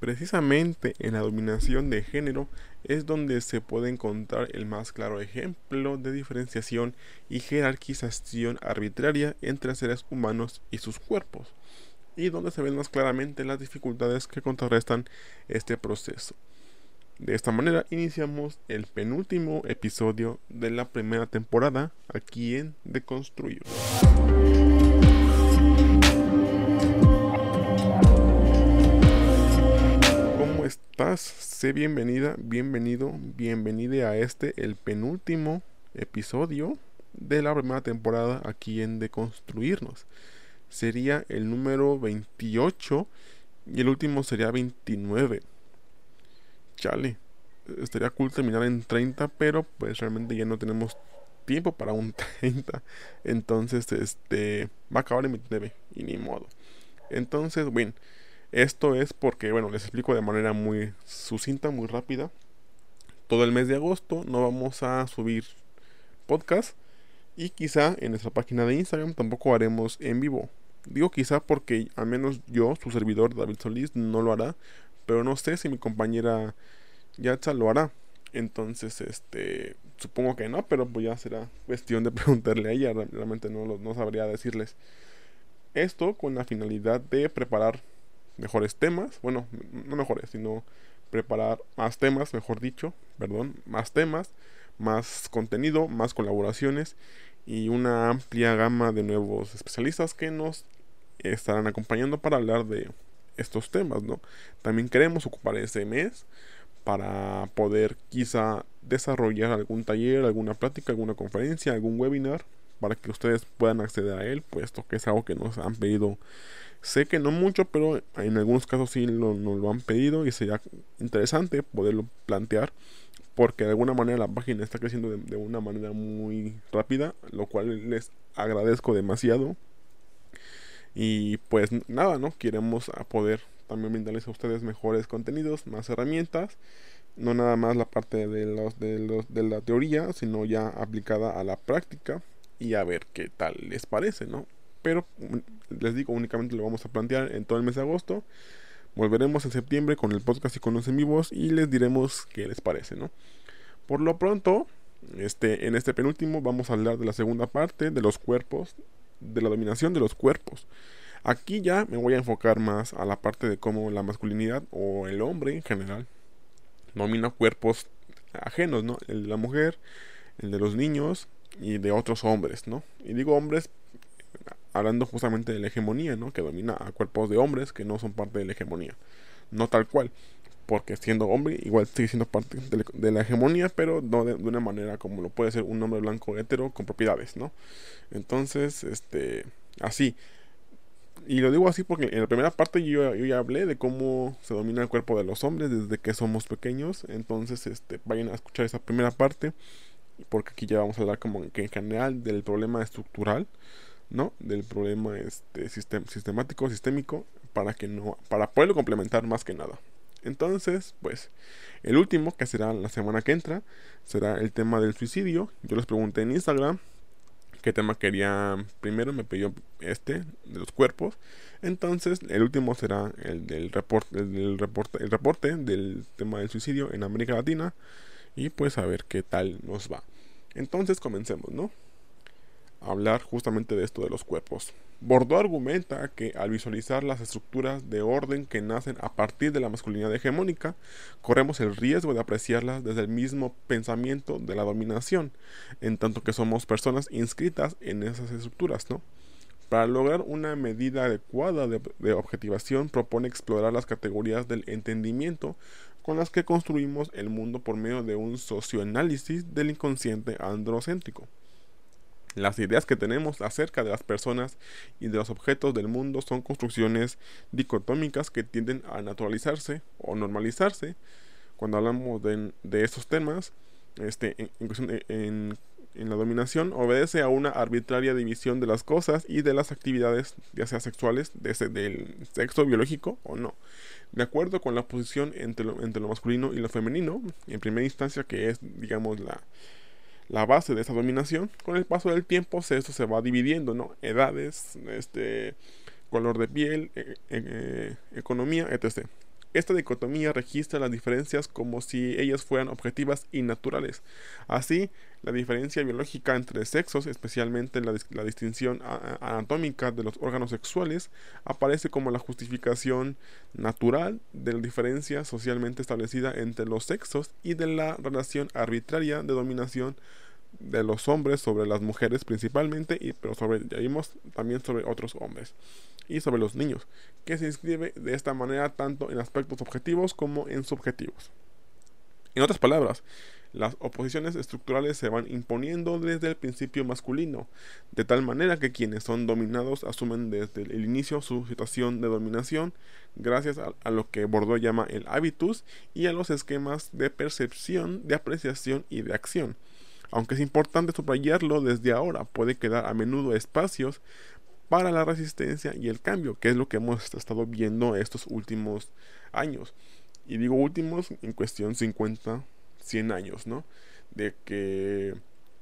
Precisamente en la dominación de género es donde se puede encontrar el más claro ejemplo de diferenciación y jerarquización arbitraria entre seres humanos y sus cuerpos, y donde se ven más claramente las dificultades que contrarrestan este proceso. De esta manera iniciamos el penúltimo episodio de la primera temporada aquí en Deconstruir. Sé bienvenida, bienvenido, bienvenida a este, el penúltimo episodio de la primera temporada aquí en Deconstruirnos. Sería el número 28 y el último sería 29. Chale, estaría cool terminar en 30, pero pues realmente ya no tenemos tiempo para un 30. Entonces, este, va a acabar en 29 y ni modo. Entonces, bueno. Esto es porque, bueno, les explico de manera muy sucinta, muy rápida. Todo el mes de agosto no vamos a subir podcast y quizá en nuestra página de Instagram tampoco haremos en vivo. Digo quizá porque al menos yo, su servidor David Solís, no lo hará, pero no sé si mi compañera Yatza lo hará. Entonces, este, supongo que no, pero pues ya será cuestión de preguntarle a ella, realmente no, no sabría decirles. Esto con la finalidad de preparar mejores temas, bueno, no mejores, sino preparar más temas, mejor dicho, perdón, más temas, más contenido, más colaboraciones y una amplia gama de nuevos especialistas que nos estarán acompañando para hablar de estos temas, ¿no? También queremos ocupar ese mes para poder quizá desarrollar algún taller, alguna plática, alguna conferencia, algún webinar para que ustedes puedan acceder a él, puesto que es algo que nos han pedido Sé que no mucho, pero en algunos casos sí nos lo han pedido y sería interesante poderlo plantear porque de alguna manera la página está creciendo de, una manera muy rápida, lo cual les agradezco demasiado. Y pues nada, ¿no? Queremos poder también brindarles a ustedes mejores contenidos, más herramientas, no nada más la parte de, los, de, los, de la teoría, sino ya aplicada a la práctica y a ver qué tal les parece, ¿no? Pero les digo, únicamente lo vamos a plantear en todo el mes de agosto. Volveremos en septiembre con el podcast y con los en vivos y les diremos qué les parece, ¿no? Por lo pronto, este, en este penúltimo vamos a hablar de la segunda parte de los cuerpos, de la dominación de los cuerpos. Aquí ya me voy a enfocar más a la parte de cómo la masculinidad o el hombre en general domina cuerpos ajenos, ¿no? El de la mujer, el de los niños y de otros hombres, ¿no? Y digo hombres hablando justamente de la hegemonía, ¿no? Que domina a cuerpos de hombres que no son parte de la hegemonía. No tal cual, porque siendo hombre igual sigue siendo parte de, la hegemonía, pero no de, una manera como lo puede ser un hombre blanco hetero con propiedades, ¿no? Entonces, este, así. Y lo digo así porque en la primera parte yo, ya hablé de cómo se domina el cuerpo de los hombres desde que somos pequeños. Entonces, este, vayan a escuchar esa primera parte. Porque aquí ya vamos a hablar como que en general del problema estructural ¿no? Del problema este, sistemático, sistémico, para que no, para poderlo complementar más que nada. Entonces, pues, el último, que será la semana que entra, será el tema del suicidio. Yo les pregunté en Instagram qué tema quería primero, me pidió este, de los cuerpos. Entonces, el último será el del reporte, el del reporte, el reporte del tema del suicidio en América Latina. Y pues a ver qué tal nos va. Entonces comencemos, ¿no? Hablar justamente de esto de los cuerpos. Bordeaux argumenta que al visualizar las estructuras de orden que nacen a partir de la masculinidad hegemónica, corremos el riesgo de apreciarlas desde el mismo pensamiento de la dominación, en tanto que somos personas inscritas en esas estructuras, ¿no? Para lograr una medida adecuada de, de objetivación propone explorar las categorías del entendimiento con las que construimos el mundo por medio de un socioanálisis del inconsciente androcéntrico. Las ideas que tenemos acerca de las personas y de los objetos del mundo son construcciones dicotómicas que tienden a naturalizarse o normalizarse. Cuando hablamos de, estos temas, este, en, la dominación obedece a una arbitraria división de las cosas y de las actividades, ya sea sexuales, desde del sexo biológico o no. De acuerdo con la posición entre entre lo masculino y lo femenino, en primera instancia, que es, digamos, la, la base de esa dominación, con el paso del tiempo esto se va dividiendo, ¿no? Edades, este, color de piel, e, e, e, economía, etc. Esta dicotomía registra las diferencias como si ellas fueran objetivas y naturales. Así, la diferencia biológica entre sexos, especialmente la, distinción anatómica de los órganos sexuales, aparece como la justificación natural de la diferencia socialmente establecida entre los sexos y de la relación arbitraria de dominación de los hombres sobre las mujeres principalmente, y, pero sobre, ya vimos también sobre otros hombres y sobre los niños, que se inscribe de esta manera tanto en aspectos objetivos como en subjetivos. En otras palabras, las oposiciones estructurales se van imponiendo desde el principio masculino, de tal manera que quienes son dominados asumen desde el inicio su situación de dominación, gracias a, lo que Bordeaux llama el habitus y a los esquemas de percepción, de apreciación y de acción. Aunque es importante subrayarlo desde ahora, puede quedar a menudo espacios para la resistencia y el cambio, que es lo que hemos estado viendo estos últimos años. Y digo últimos en cuestión 50, 100 años, ¿no? De que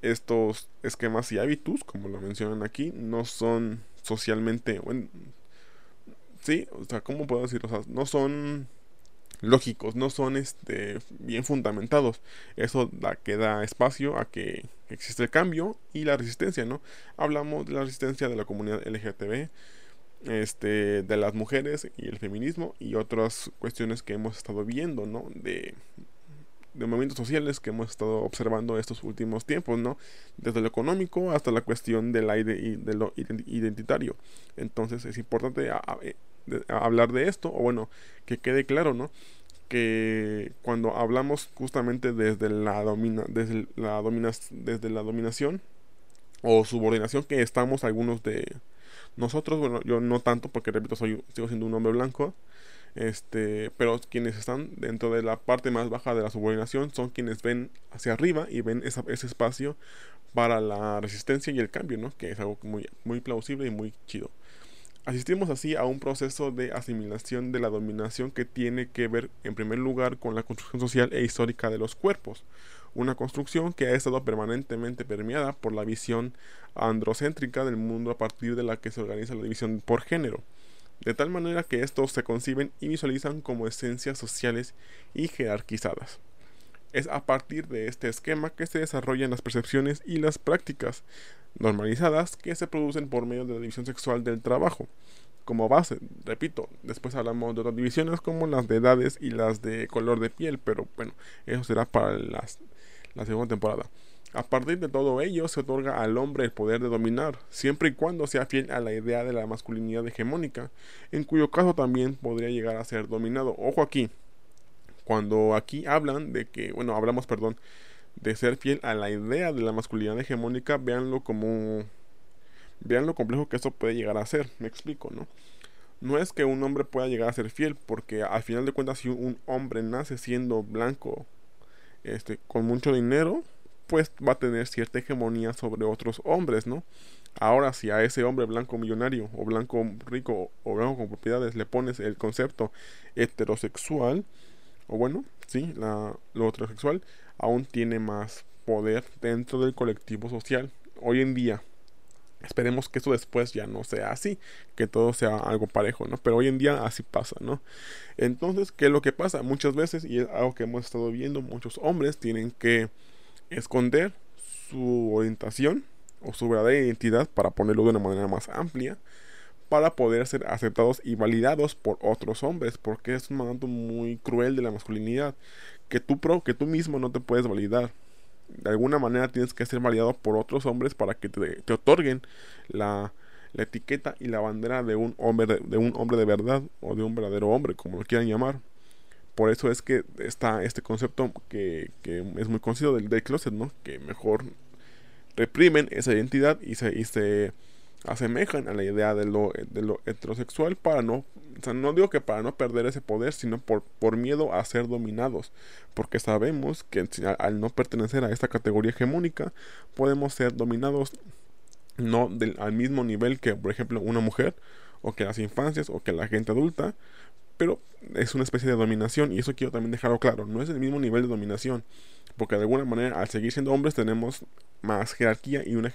estos esquemas y hábitos, como lo mencionan aquí, no son socialmente, sí, o sea, ¿cómo puedo decir? O sea, no son lógicos, no son este, bien fundamentados. Eso da, que da espacio a que existe el cambio y la resistencia, ¿no? Hablamos de la resistencia de la comunidad LGTB, este, de las mujeres y el feminismo y otras cuestiones que hemos estado viendo, ¿no? De, de movimientos sociales que hemos estado observando estos últimos tiempos, ¿no? Desde lo económico hasta la cuestión del aire y de lo identitario. Entonces es importante hablar de esto, o bueno, que quede claro, ¿no? Que cuando hablamos justamente desde la, domina, desde la, desde la dominación o subordinación que estamos algunos de nosotros, bueno, yo no tanto porque repito, soy, sigo siendo un hombre blanco, este, pero quienes están dentro de la parte más baja de la subordinación son quienes ven hacia arriba y ven ese espacio para la resistencia y el cambio, ¿no? Que es algo muy, muy plausible y muy chido. Asistimos así a un proceso de asimilación de la dominación que tiene que ver en primer lugar con la construcción social e histórica de los cuerpos, una construcción que ha estado permanentemente permeada por la visión androcéntrica del mundo a partir de la que se organiza la división por género, de tal manera que estos se conciben y visualizan como esencias sociales y jerarquizadas. Es a partir de este esquema que se desarrollan las percepciones y las prácticas normalizadas que se producen por medio de la división sexual del trabajo. Como base, repito, después hablamos de otras divisiones como las de edades y las de color de piel, pero bueno, eso será para las, la segunda temporada. A partir de todo ello se otorga al hombre el poder de dominar, siempre y cuando sea fiel a la idea de la masculinidad hegemónica, en cuyo caso también podría llegar a ser dominado. Ojo aquí, cuando aquí hablan de que, bueno, hablamos, perdón, de ser fiel a la idea de la masculinidad hegemónica, véanlo como... Vean lo complejo que eso puede llegar a ser, me explico, ¿no? No es que un hombre pueda llegar a ser fiel, porque al final de cuentas si un hombre nace siendo blanco, este, con mucho dinero, pues va a tener cierta hegemonía sobre otros hombres, ¿no? Ahora, si a ese hombre blanco millonario o blanco rico o blanco con propiedades le pones el concepto heterosexual, o bueno, sí, la, lo heterosexual aún tiene más poder dentro del colectivo social. Hoy en día, esperemos que eso después ya no sea así, que todo sea algo parejo, ¿no? Pero hoy en día así pasa, ¿no? Entonces, ¿qué es lo que pasa? Muchas veces, y es algo que hemos estado viendo, muchos hombres tienen que esconder su orientación o su verdadera identidad, para ponerlo de una manera más amplia, para poder ser aceptados y validados por otros hombres, porque es un mandato muy cruel de la masculinidad, que tú, pro, que tú mismo no te puedes validar. De alguna manera tienes que ser validado por otros hombres para que te, otorguen la, la, etiqueta y la bandera de un, hombre de, de, un hombre de verdad o de un verdadero hombre, como lo quieran llamar. Por eso es que está este concepto que, que es muy conocido del, del closet, ¿no? Que mejor reprimen esa identidad y se, y se asemejan a la idea de lo, de lo heterosexual para no, o sea, no digo que para no perder ese poder, sino por, por miedo a ser dominados, porque sabemos que al no pertenecer a esta categoría hegemónica, podemos ser dominados no del, al mismo nivel que, por ejemplo, una mujer, o que las infancias, o que la gente adulta, pero es una especie de dominación, y eso quiero también dejarlo claro, no es el mismo nivel de dominación, porque de alguna manera al seguir siendo hombres tenemos más jerarquía y una,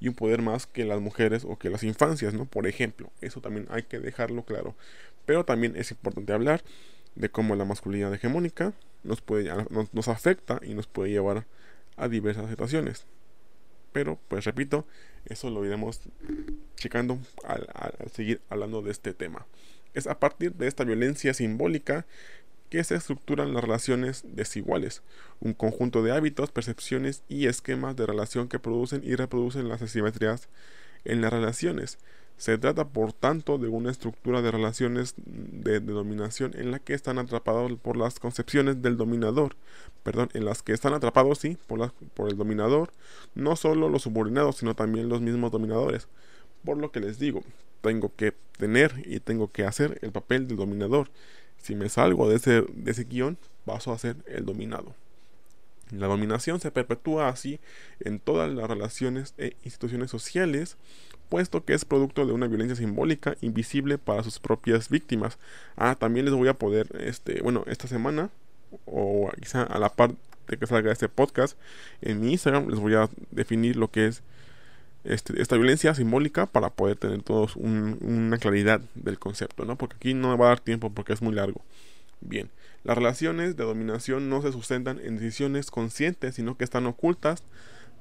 y un poder más que las mujeres o que las infancias, ¿no? Por ejemplo, eso también hay que dejarlo claro. Pero también es importante hablar de cómo la masculinidad hegemónica nos puede nos, afecta y nos puede llevar a diversas situaciones. Pero, pues repito, eso lo iremos checando al seguir hablando de este tema. Es a partir de esta violencia simbólica que se estructuran las relaciones desiguales, un conjunto de hábitos, percepciones y esquemas de relación que producen y reproducen las asimetrías en las relaciones. Se trata, por tanto, de una estructura de relaciones de, dominación en la que están atrapados por las concepciones del dominador, perdón, en las que están atrapados, sí, por, por el dominador, no solo los subordinados, sino también los mismos dominadores. Por lo que les digo, tengo que tener y tengo que hacer el papel del dominador si me salgo de ese, de ese guion, paso a ser el dominado. La dominación se perpetúa así en todas las relaciones e instituciones sociales, puesto que es producto de una violencia simbólica invisible para sus propias víctimas. Ah, también les voy a poder, este, bueno, esta semana, o quizá a la par de que salga este podcast, en mi Instagram les voy a definir lo que es este, esta violencia simbólica para poder tener todos una claridad del concepto, ¿no? Porque aquí no va a dar tiempo porque es muy largo. Bien, las relaciones de dominación no se sustentan en decisiones conscientes, sino que están ocultas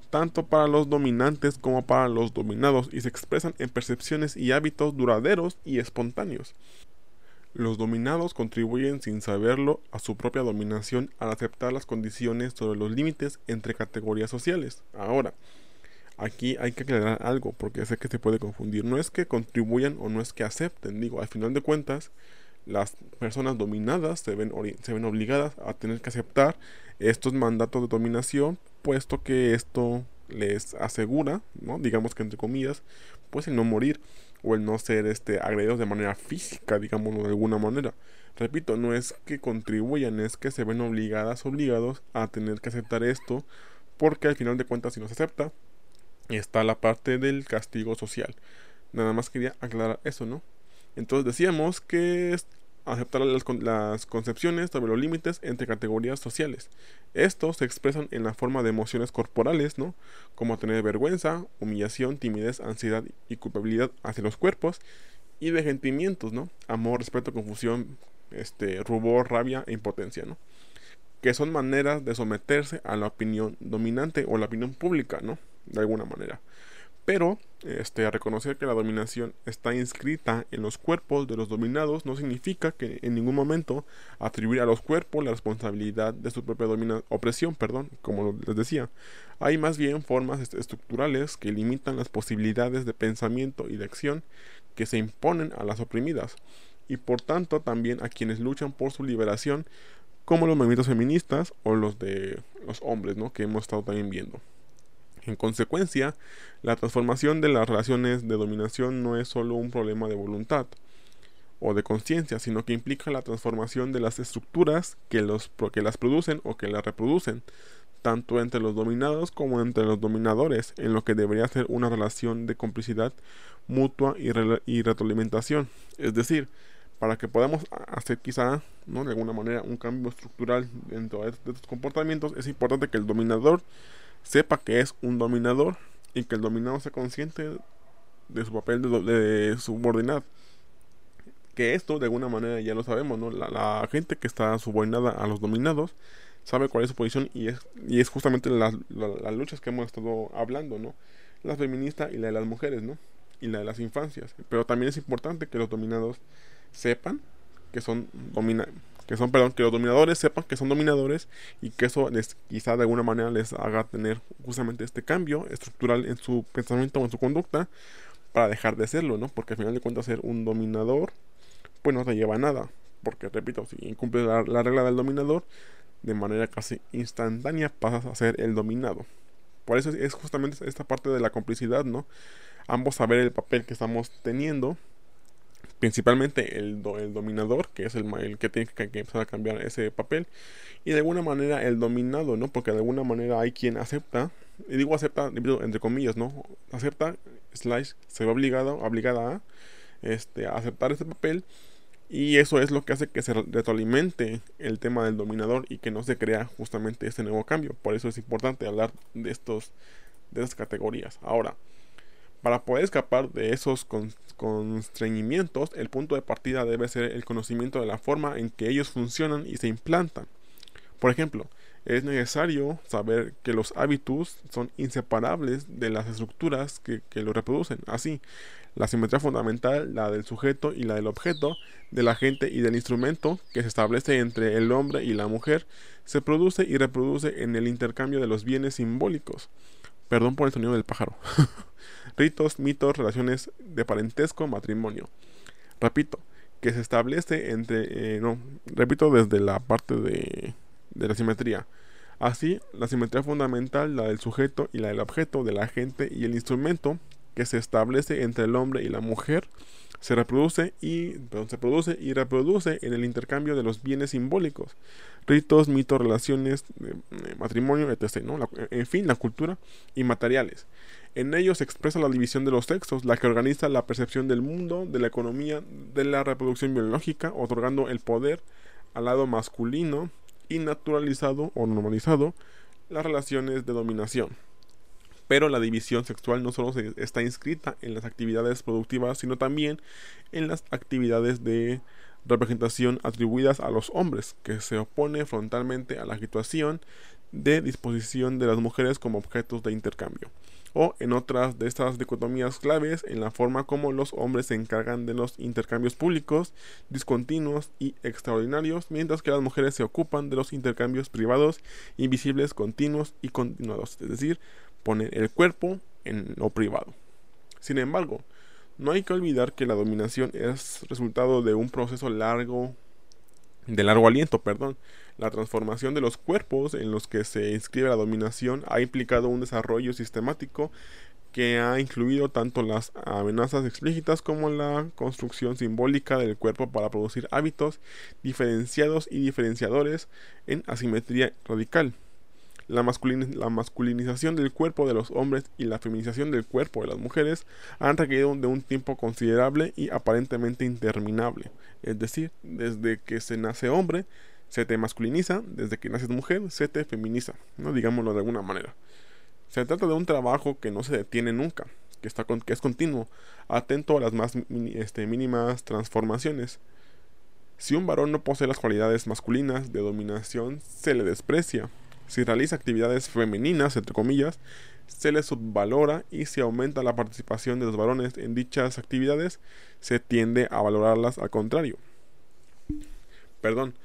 tanto para los dominantes como para los dominados y se expresan en percepciones y hábitos duraderos y espontáneos. Los dominados contribuyen sin saberlo a su propia dominación al aceptar las condiciones sobre los límites entre categorías sociales. Ahora, Aquí hay que aclarar algo porque sé que se puede confundir. No es que contribuyan o no es que acepten. Digo, al final de cuentas, las personas dominadas se ven, obligadas a tener que aceptar estos mandatos de dominación, puesto que esto les asegura, digamos que entre comillas, pues el no morir o el no ser este, agredidos de manera física, digámoslo de alguna manera. Repito, no es que contribuyan, es que se ven obligadas, obligados a tener que aceptar esto, porque al final de cuentas si no se acepta, está la parte del castigo social. Nada más quería aclarar eso, ¿no? Entonces decíamos que es aceptar las, concepciones sobre los límites entre categorías sociales. Estos se expresan en la forma de emociones corporales, ¿no? Como tener vergüenza, humillación, timidez, ansiedad y culpabilidad hacia los cuerpos y de sentimientos, ¿no? Amor, respeto, confusión, este, rubor, rabia e impotencia, ¿no? Que son maneras de someterse a la opinión dominante o la opinión pública, ¿no? De alguna manera. Pero este, reconocer que la dominación está inscrita en los cuerpos de los dominados no significa que en ningún momento atribuir a los cuerpos la responsabilidad de su propia opresión, perdón, como les decía. Hay más bien formas estructurales que limitan las posibilidades de pensamiento y de acción que se imponen a las oprimidas y por tanto también a quienes luchan por su liberación como los movimientos feministas o los de los hombres, ¿no? que hemos estado también viendo. En consecuencia, la transformación de las relaciones de dominación no es solo un problema de voluntad o de conciencia, sino que implica la transformación de las estructuras que, los, que las producen o que las reproducen, tanto entre los dominados como entre los dominadores, en lo que debería ser una relación de complicidad mutua y, y retroalimentación. Es decir, para que podamos hacer quizá, ¿no? de alguna manera, un cambio estructural dentro de estos comportamientos, es importante que el dominador sepa que es un dominador y que el dominado sea consciente de su papel de, subordinado. Que esto de alguna manera ya lo sabemos, ¿no? La, gente que está subordinada a los dominados sabe cuál es su posición y es, y es justamente las, las luchas que hemos estado hablando, ¿no? La feminista y la de las mujeres, ¿no? Y la de las infancias. Pero también es importante que los dominados sepan que son domina que son, perdón, que los dominadores sepan que son dominadores y que eso les quizá de alguna manera les haga tener justamente este cambio estructural en su pensamiento o en su conducta para dejar de serlo, ¿no? Porque al final de cuentas ser un dominador pues no te lleva a nada, porque repito, si incumples la, la regla del dominador de manera casi instantánea pasas a ser el dominado. Por eso es justamente esta parte de la complicidad, ¿no? Ambos saber el papel que estamos teniendo principalmente el, el dominador, que es el, el que tiene que, empezar a cambiar ese papel, y de alguna manera el dominado, ¿no? Porque de alguna manera hay quien acepta, y digo acepta entre comillas, ¿no? Acepta, slash, se ve obligado, obligada a, este, a aceptar ese papel, Y eso es lo que hace que se retroalimente el tema del dominador y que no se crea justamente este nuevo cambio. Por eso es importante hablar de estos de estas categorías. Ahora, para poder escapar de esos constreñimientos, el punto de partida debe ser el conocimiento de la forma en que ellos funcionan y se implantan. Por ejemplo, es necesario saber que los hábitos son inseparables de las estructuras que, que lo reproducen. Así, la simetría fundamental, la del sujeto y la del objeto, del agente y del instrumento, que se establece entre el hombre y la mujer, se produce y reproduce en el intercambio de los bienes simbólicos. Perdón por el sonido del pájaro. Ritos, mitos, relaciones de parentesco, matrimonio. Repito, que se establece entre... Eh, no, repito desde la parte de, de la simetría. Así, la simetría fundamental, la del sujeto y la del objeto, del agente y el instrumento, que se establece entre el hombre y la mujer, se reproduce y se produce y reproduce en el intercambio de los bienes simbólicos, ritos, mitos, relaciones, matrimonio, etc. en fin, la cultura y materiales. En ellos se expresa la división de los sexos, la que organiza la percepción del mundo, de la economía, de la reproducción biológica, otorgando el poder al lado masculino y naturalizado o normalizado las relaciones de dominación. Pero la división sexual no solo está inscrita en las actividades productivas, sino también en las actividades de representación atribuidas a los hombres, que se opone frontalmente a la situación de disposición de las mujeres como objetos de intercambio, o en otras de estas dicotomías claves en la forma como los hombres se encargan de los intercambios públicos, discontinuos y extraordinarios, mientras que las mujeres se ocupan de los intercambios privados, invisibles, continuos y continuados, es decir, poner el cuerpo en lo privado. Sin embargo, no hay que olvidar que la dominación es resultado de un proceso largo, de largo aliento, perdón. La transformación de los cuerpos en los que se inscribe la dominación ha implicado un desarrollo sistemático que ha incluido tanto las amenazas explícitas como la construcción simbólica del cuerpo para producir hábitos diferenciados y diferenciadores en asimetría radical la, masculinización del cuerpo de los hombres y la feminización del cuerpo de las mujeres han requerido de un tiempo considerable y aparentemente interminable. Es decir, desde que se nace hombre, se te masculiniza, desde que naces mujer, se te feminiza, ¿no? digámoslo de alguna manera. Se trata de un trabajo que no se detiene nunca, que, está que es continuo, atento a las más este, mínimas transformaciones. Si un varón no posee las cualidades masculinas de dominación, se le desprecia, si realiza actividades femeninas, entre comillas, se le subvalora y si aumenta la participación de los varones en dichas actividades, se tiende a valorarlas al contrario. Perdón.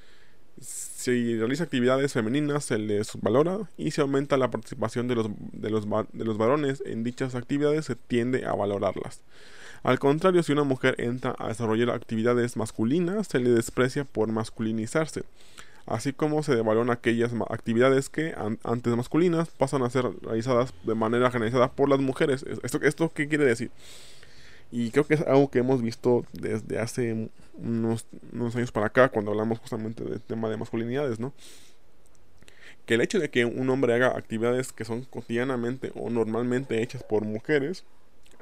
Si realiza actividades femeninas, se le subvalora y si aumenta la participación de los, de los, de los varones en dichas actividades, se tiende a valorarlas. Al contrario, si una mujer entra a desarrollar actividades masculinas, se le desprecia por masculinizarse así como se devalúan aquellas actividades que antes masculinas pasan a ser realizadas de manera generalizada por las mujeres. ¿Esto, ¿Esto qué quiere decir? Y creo que es algo que hemos visto desde hace unos, años para acá, cuando hablamos justamente del tema de masculinidades, ¿no? Que el hecho de que un hombre haga actividades que son cotidianamente o normalmente hechas por mujeres,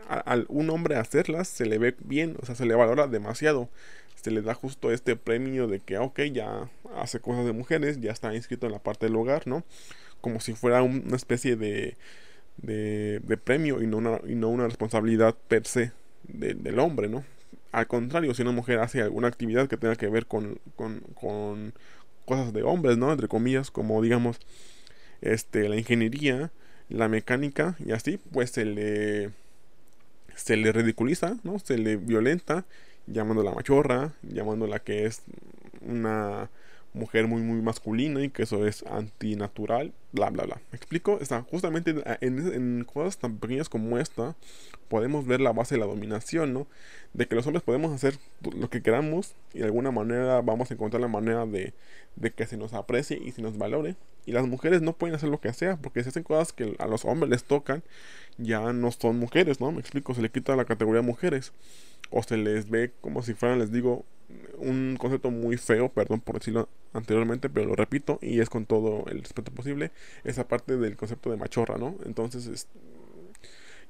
al un hombre hacerlas se le ve bien, o sea, se le valora demasiado se le da justo este premio de que, ok, ya hace cosas de mujeres, ya está inscrito en la parte del hogar, ¿no? Como si fuera una especie de, de, premio y no, una, y no una responsabilidad per se del hombre, ¿no? Al contrario, si una mujer hace alguna actividad que tenga que ver con, con, con cosas de hombres, ¿no? Entre comillas, como digamos, este, la ingeniería, la mecánica y así, pues se le, se le ridiculiza, ¿no? Se le violenta llamándola machorra, llamándola que es una mujer muy muy masculina y que eso es antinatural, bla bla bla. ¿Me explico? Está justamente en, en, cosas tan pequeñas como esta podemos ver la base de la dominación, ¿no? De que los hombres podemos hacer lo que queramos y de alguna manera vamos a encontrar la manera de, de que se nos aprecie y se nos valore. Y las mujeres no pueden hacer lo que sea porque si hacen cosas que a los hombres les tocan, ya no son mujeres, ¿no? Me explico, se le quita la categoría mujeres o se les ve como si fueran, les digo, un concepto muy feo, perdón por decirlo anteriormente, pero lo repito y es con todo el respeto posible, esa parte del concepto de machorra, ¿no? Entonces,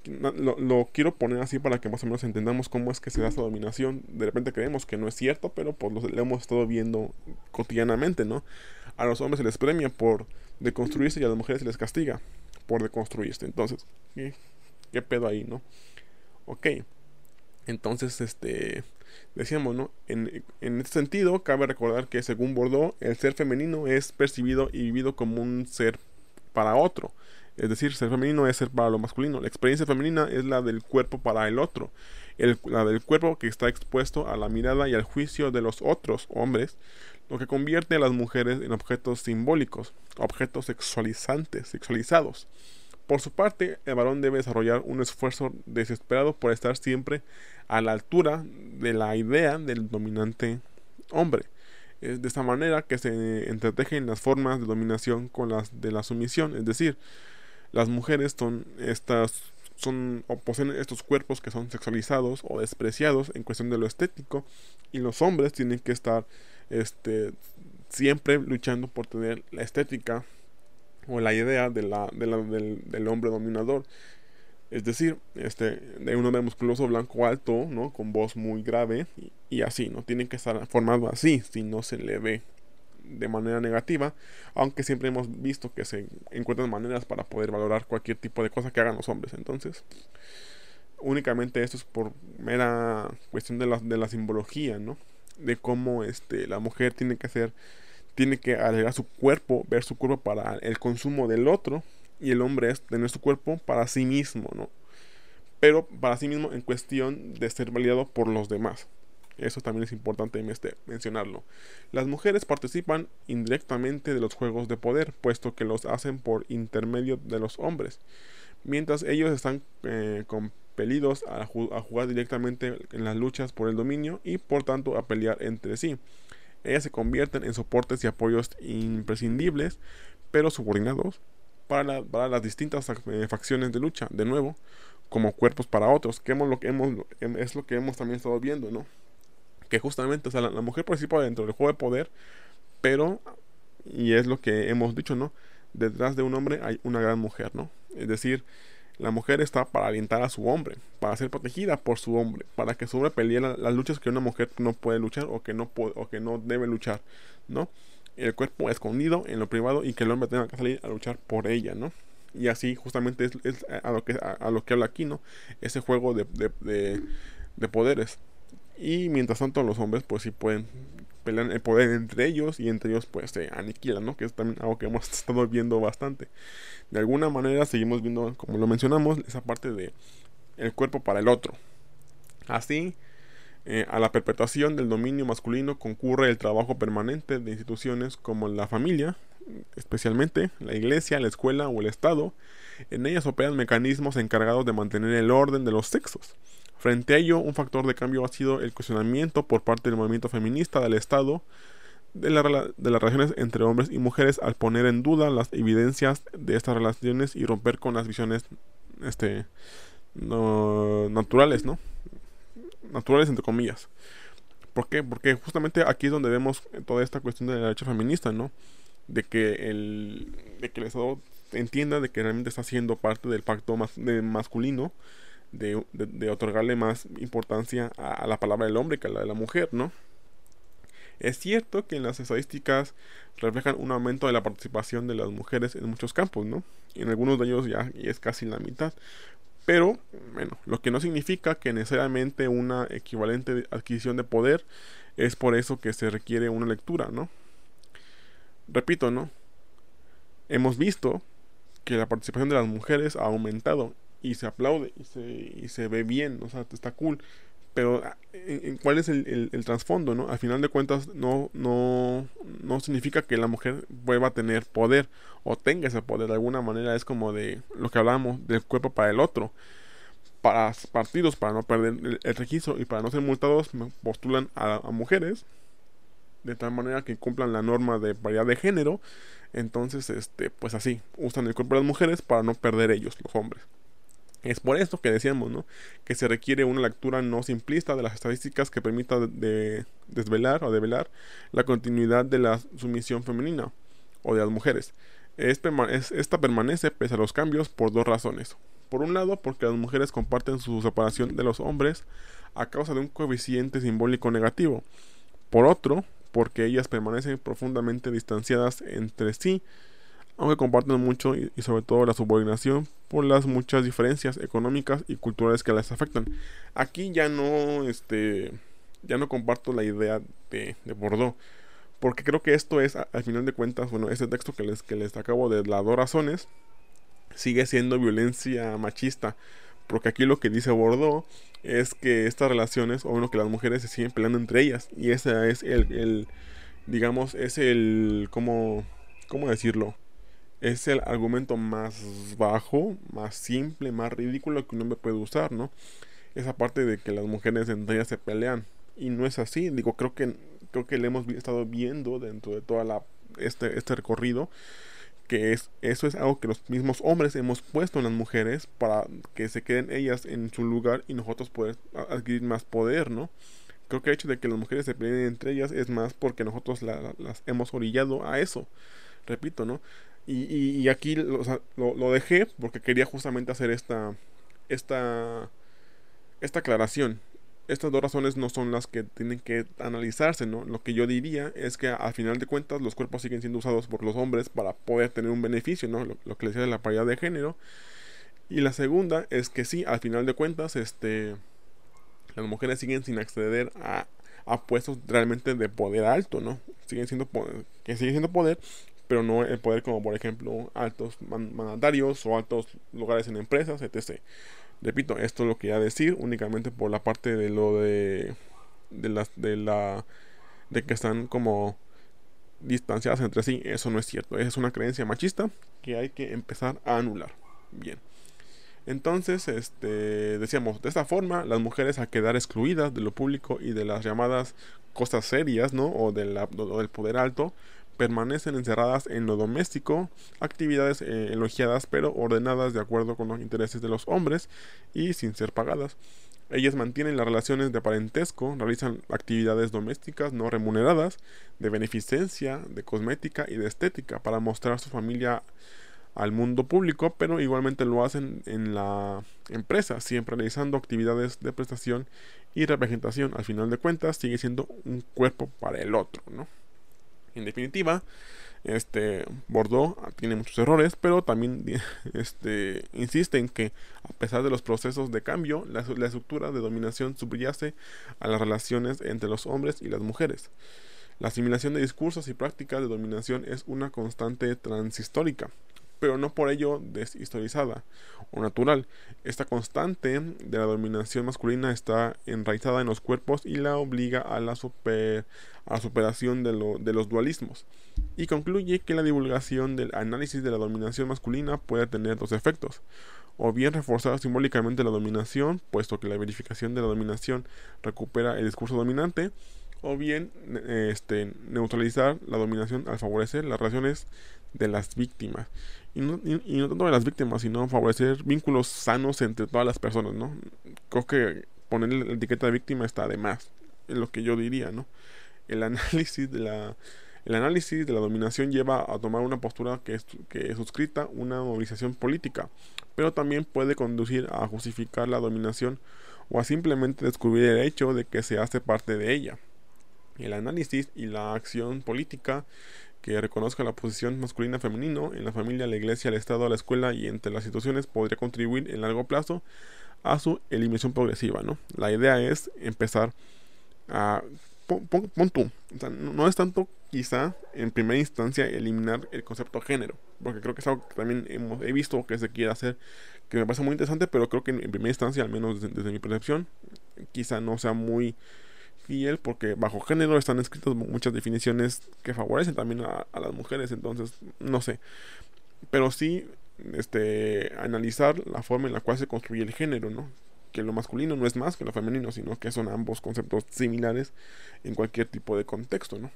lo, quiero poner así para que más o menos entendamos cómo es que se da esa dominación. De repente creemos que no es cierto, pero pues lo, hemos estado viendo cotidianamente, ¿no? A los hombres se les premia por deconstruirse y a las mujeres se les castiga por deconstruirse. Entonces, ¿qué, qué pedo ahí, no? Ok. Entonces, este, decíamos, ¿no? En, en este sentido, cabe recordar que según Bordeaux, el ser femenino es percibido y vivido como un ser para otro. Es decir, ser femenino es ser para lo masculino. La experiencia femenina es la del cuerpo para el otro. El, la del cuerpo que está expuesto a la mirada y al juicio de los otros hombres, lo que convierte a las mujeres en objetos simbólicos, objetos sexualizantes, sexualizados. Por su parte, el varón debe desarrollar un esfuerzo desesperado por estar siempre a la altura de la idea del dominante hombre. Es de esta manera que se entretejen las formas de dominación con las de la sumisión, es decir, las mujeres son estas son o poseen estos cuerpos que son sexualizados o despreciados en cuestión de lo estético y los hombres tienen que estar este siempre luchando por tener la estética o la idea de la, del, hombre dominador. Es decir, este, de un hombre musculoso, blanco, alto, ¿no? Con voz muy grave y, así, ¿no? Tienen que estar formado así, si no se le ve de manera negativa, aunque siempre hemos visto que se encuentran maneras para poder valorar cualquier tipo de cosa que hagan los hombres. Entonces, únicamente esto es por mera cuestión de la, de la simbología, ¿no? De cómo este, la mujer tiene que ser tiene que alegar su cuerpo, ver su cuerpo para el consumo del otro, y el hombre es tener su cuerpo para sí mismo, ¿no? Pero para sí mismo en cuestión de ser validado por los demás. Eso también es importante este, mencionarlo. Las mujeres participan indirectamente de los juegos de poder, puesto que los hacen por intermedio de los hombres, mientras ellos están eh, compelidos a, a jugar directamente en las luchas por el dominio y por tanto a pelear entre sí. Ellas se convierten en soportes y apoyos imprescindibles, pero subordinados, para, las distintas eh, facciones de lucha, de nuevo, como cuerpos para otros, que hemos, lo que hemos, em, es lo que hemos también estado viendo, ¿no? Que justamente, o sea, la, la mujer participa dentro del juego de poder, pero, y es lo que hemos dicho, ¿no? Detrás de un hombre hay una gran mujer, ¿no? Es decir, la mujer está para alentar a su hombre, para ser protegida por su hombre, para que su hombre pelee las luchas que una mujer no puede luchar o que no puede, o que no debe luchar, ¿no? El cuerpo escondido en lo privado y que el hombre tenga que salir a luchar por ella, ¿no? Y así justamente es, a, lo que, a, lo que habla aquí, ¿no? Ese juego de, de, de poderes. Y mientras tanto los hombres pues sí pueden pelean el poder entre ellos y entre ellos pues se aniquilan, ¿no? Que es también algo que hemos estado viendo bastante. De alguna manera seguimos viendo, como lo mencionamos, esa parte de el cuerpo para el otro. Así, eh, a la perpetuación del dominio masculino concurre el trabajo permanente de instituciones como la familia, especialmente la iglesia, la escuela o el Estado. En ellas operan mecanismos encargados de mantener el orden de los sexos Frente a ello, un factor de cambio ha sido el cuestionamiento por parte del movimiento feminista del Estado de, las relaciones entre hombres y mujeres al poner en duda las evidencias de estas relaciones y romper con las visiones este, naturales, ¿no? Naturales entre comillas. ¿Por qué? Porque justamente aquí es donde vemos toda esta cuestión de la derecha feminista, ¿no? De que el, de que el Estado entienda de que realmente está siendo parte del pacto más, de masculino de, otorgarle más importancia a, la palabra del hombre que a la de la mujer, ¿no? Es cierto que en las estadísticas reflejan un aumento de la participación de las mujeres en muchos campos, ¿no? En algunos de ellos ya es casi la mitad. Pero, bueno, que no significa que necesariamente una equivalente adquisición de poder es por eso que se requiere una lectura, ¿no? Repito, ¿no? Hemos visto que la participación de las mujeres ha aumentado y se aplaude y se, y se ve bien, o sea, está cool. Pero ah, ¿en, cuál es el, el, trasfondo, no? Al final de cuentas no, no, no significa que la mujer vuelva a tener poder o tenga ese poder. De alguna manera es como de lo que hablamos del cuerpo para el otro. Para partidos, para no perder el, registro y para no ser multados, postulan a, mujeres de tal manera que cumplan la norma de paridad de género. Entonces, este, pues así, usan el cuerpo de las mujeres para no perder ellos, los hombres. Es por esto que decíamos, ¿no? Que se requiere una lectura no simplista de las estadísticas que permita de, desvelar o develar la continuidad de la sumisión femenina o de las mujeres. Esta permanece pese a los cambios por dos razones. Por un lado, porque las mujeres comparten su separación de los hombres a causa de un coeficiente simbólico negativo. Por otro, porque ellas permanecen profundamente distanciadas entre sí, aunque comparten mucho y, sobre todo la subordinación por las muchas diferencias económicas y culturales que las afectan. Aquí ya no, este, ya no comparto la idea de, de Bordeaux, porque creo que esto es, al final de cuentas, bueno, este texto que les, que les acabo de las dos razones, sigue siendo violencia machista. Porque aquí lo que dice Bordeaux es que estas relaciones, o bueno, que las mujeres se siguen peleando entre ellas. Y ese es el, el digamos, es el, ¿cómo, ¿cómo decirlo? Es el argumento más bajo, más simple, más ridículo que un hombre puede usar, ¿no? Esa parte de que las mujeres entre ellas se pelean. Y no es así, digo, creo que, creo que le hemos estado viendo dentro de toda la, este, este recorrido que es, eso es algo que los mismos hombres hemos puesto en las mujeres para que se queden ellas en su lugar y nosotros poder adquirir más poder, ¿no? Creo que el hecho de que las mujeres se peleen entre ellas es más porque nosotros las hemos orillado a eso, repito, ¿no? Y, y, aquí lo, lo, dejé porque quería justamente hacer esta, esta, esta aclaración estas dos razones no son las que tienen que analizarse, ¿no? Lo que yo diría es que al final de cuentas los cuerpos siguen siendo usados por los hombres para poder tener un beneficio, ¿no? Lo, que les decía de la paridad de género. Y la segunda es que sí, al final de cuentas, este, las mujeres siguen sin acceder a, a puestos realmente de poder alto, ¿no? Siguen siendo poder, que siguen siendo poder, pero no el poder como por ejemplo altos mandatarios o altos lugares en empresas, etc. Repito, esto lo quería decir únicamente por la parte de lo de de las de la de que están como distanciadas entre sí, eso no es cierto, es una creencia machista que hay que empezar a anular. Bien. Entonces, este, decíamos, de esta forma, las mujeres a quedar excluidas de lo público y de las llamadas cosas serias, ¿no? O, de la, o del poder alto, permanecen encerradas en lo doméstico, actividades eh, elogiadas pero ordenadas de acuerdo con los intereses de los hombres y sin ser pagadas. Ellas mantienen las relaciones de parentesco, realizan actividades domésticas no remuneradas, de beneficencia, de cosmética y de estética para mostrar su familia al mundo público, pero igualmente lo hacen en la empresa, siempre realizando actividades de prestación y representación. Al final de cuentas, sigue siendo un cuerpo para el otro, ¿no? En definitiva, este Bordeaux tiene muchos errores, pero también este, insiste en que a pesar de los procesos de cambio, la, estructura de dominación subyace a las relaciones entre los hombres y las mujeres. La asimilación de discursos y prácticas de dominación es una constante transhistórica pero no por ello deshistorizada o natural. Esta constante de la dominación masculina está enraizada en los cuerpos y la obliga a la, super, a la superación de, lo, de los dualismos. Y concluye que la divulgación del análisis de la dominación masculina puede tener dos efectos o bien reforzar simbólicamente la dominación, puesto que la verificación de la dominación recupera el discurso dominante, o bien este, neutralizar la dominación al favorecer las relaciones de las víctimas. Y no, tanto de las víctimas, sino favorecer vínculos sanos entre todas las personas, ¿no? Creo que ponerle la etiqueta de víctima está de más, es lo que yo diría, ¿no? El análisis de la, el análisis de la dominación lleva a tomar una postura que, es, que suscrita una movilización política, pero también puede conducir a justificar la dominación o a simplemente descubrir el hecho de que se hace parte de ella. El análisis y la acción política que reconozca la posición masculina femenino en la familia, la iglesia, el Estado, la escuela y entre las instituciones podría contribuir en largo plazo a su eliminación progresiva, ¿no? La idea es empezar a... Pon, tú, no es tanto quizá en primera instancia eliminar el concepto género, porque creo que es algo que también hemos, he visto que se quiere hacer, que me parece muy interesante, pero creo que en, primera instancia, al menos desde mi percepción, quizá no sea muy fiel porque bajo género están escritas muchas definiciones que favorecen también a, las mujeres, entonces no sé. Pero sí este analizar la forma en la cual se construye el género, ¿no? Que lo masculino no es más que lo femenino, sino que son ambos conceptos similares en cualquier tipo de contexto, ¿no?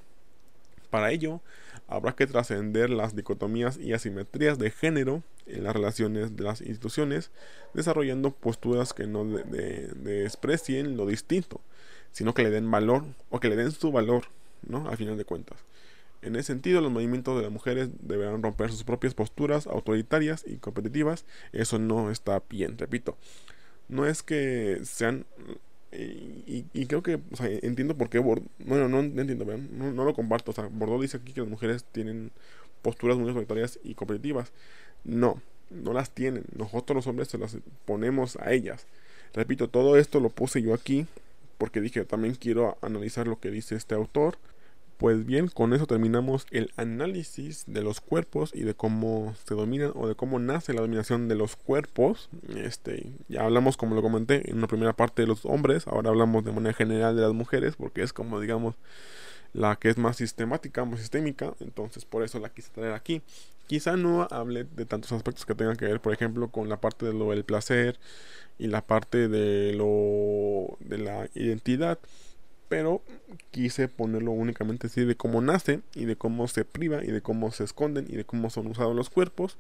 Para ello, habrá que trascender las dicotomías y asimetrías de género en las relaciones de las instituciones, desarrollando posturas que no desprecien lo distinto, sino que le den valor o que le den su valor, ¿no? Al final de cuentas. En ese sentido, los movimientos de las mujeres deberán romper sus propias posturas autoritarias y competitivas. Eso no está bien, repito. No es que sean... Y, creo que, entiendo por qué Bordeaux... Bueno, no, entiendo, no, no, lo comparto. O sea, Bordeaux dice aquí que las mujeres tienen posturas muy autoritarias y competitivas. No, no las tienen. Nosotros los hombres se las ponemos a ellas. Repito, todo esto lo puse yo aquí porque dije, también quiero analizar lo que dice este autor. Pues bien, con eso terminamos el análisis de los cuerpos y de cómo se dominan o de cómo nace la dominación de los cuerpos. Este, ya hablamos, como lo comenté, en una primera parte de los hombres, ahora hablamos de manera general de las mujeres, porque es como, digamos, la que es más sistemática, más sistémica, entonces por eso la quise traer aquí. Quizá no hable de tantos aspectos que tengan que ver, por ejemplo, con la parte de lo del placer y la parte de lo de la identidad, pero quise ponerlo únicamente así de cómo nace y de cómo se priva y de cómo se esconden y de cómo son usados los cuerpos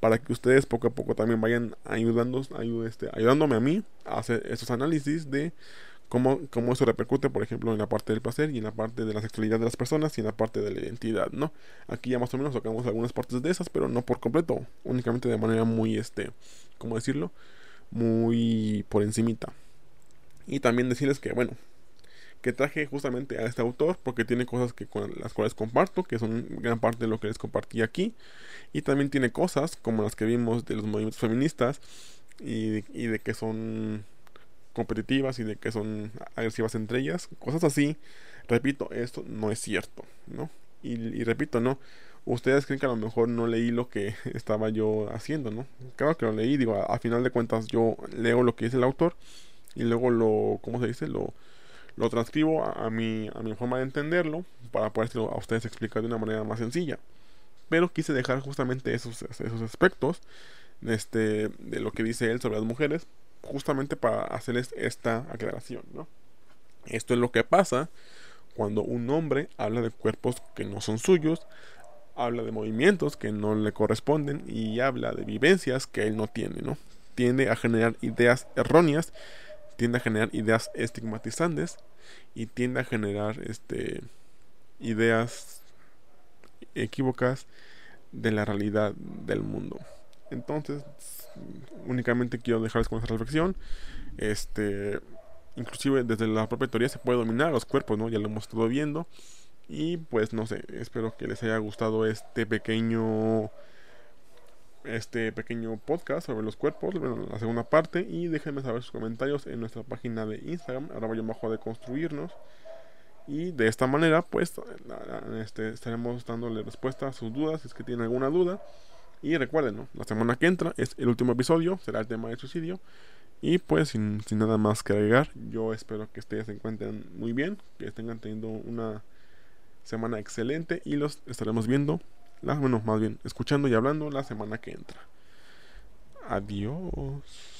para que ustedes poco a poco también vayan ayudando, este, ayudándome a mí a hacer esos análisis de cómo, cómo eso repercute, por ejemplo, en la parte del placer y en la parte de la sexualidad de las personas y en la parte de la identidad, ¿no? Aquí ya más o menos tocamos algunas partes de esas, pero no por completo, únicamente de manera muy, este, ¿cómo decirlo? Muy por encimita. Y también decirles que, bueno, que traje justamente a este autor porque tiene cosas que con las cuales comparto, que son gran parte de lo que les compartí aquí. Y también tiene cosas como las que vimos de los movimientos feministas y y de que son competitivas y de que son agresivas entre ellas, cosas así. Repito, esto no es cierto, ¿no? Y, repito, ¿no? Ustedes creen que a lo mejor no leí lo que estaba yo haciendo, ¿no? Claro que lo leí, digo, a, final de cuentas yo leo lo que dice el autor y luego lo, ¿cómo se dice? Lo, lo transcribo a, mi, a mi forma de entenderlo para poder a ustedes explicar de una manera más sencilla. Pero quise dejar justamente esos, esos aspectos este, de lo que dice él sobre las mujeres justamente para hacerles esta aclaración, ¿no? Esto es lo que pasa cuando un hombre habla de cuerpos que no son suyos, habla de movimientos que no le corresponden y habla de vivencias que él no tiene, ¿no? Tiende a generar ideas erróneas, tiende a generar ideas estigmatizantes y tiende a generar este ideas equívocas de la realidad del mundo. Entonces, únicamente quiero dejarles con esa reflexión. Este, inclusive desde la propia teoría se puede dominar los cuerpos, ¿no? Ya lo hemos estado viendo. Y pues no sé, espero que les haya gustado este pequeño este pequeño podcast sobre los cuerpos, bueno, la segunda parte y déjenme saber sus comentarios en nuestra página de Instagram, arroba yo bajo de construirnos y de esta manera pues este, estaremos dándole respuesta a sus dudas si es que tienen alguna duda y recuerden, la semana que entra es el último episodio, será el tema de suicidio. Y pues sin, nada más que agregar, yo espero que ustedes se encuentren muy bien, que estén teniendo una semana excelente y los estaremos viendo, la, bueno, más bien, escuchando y hablando la semana que entra. Adiós.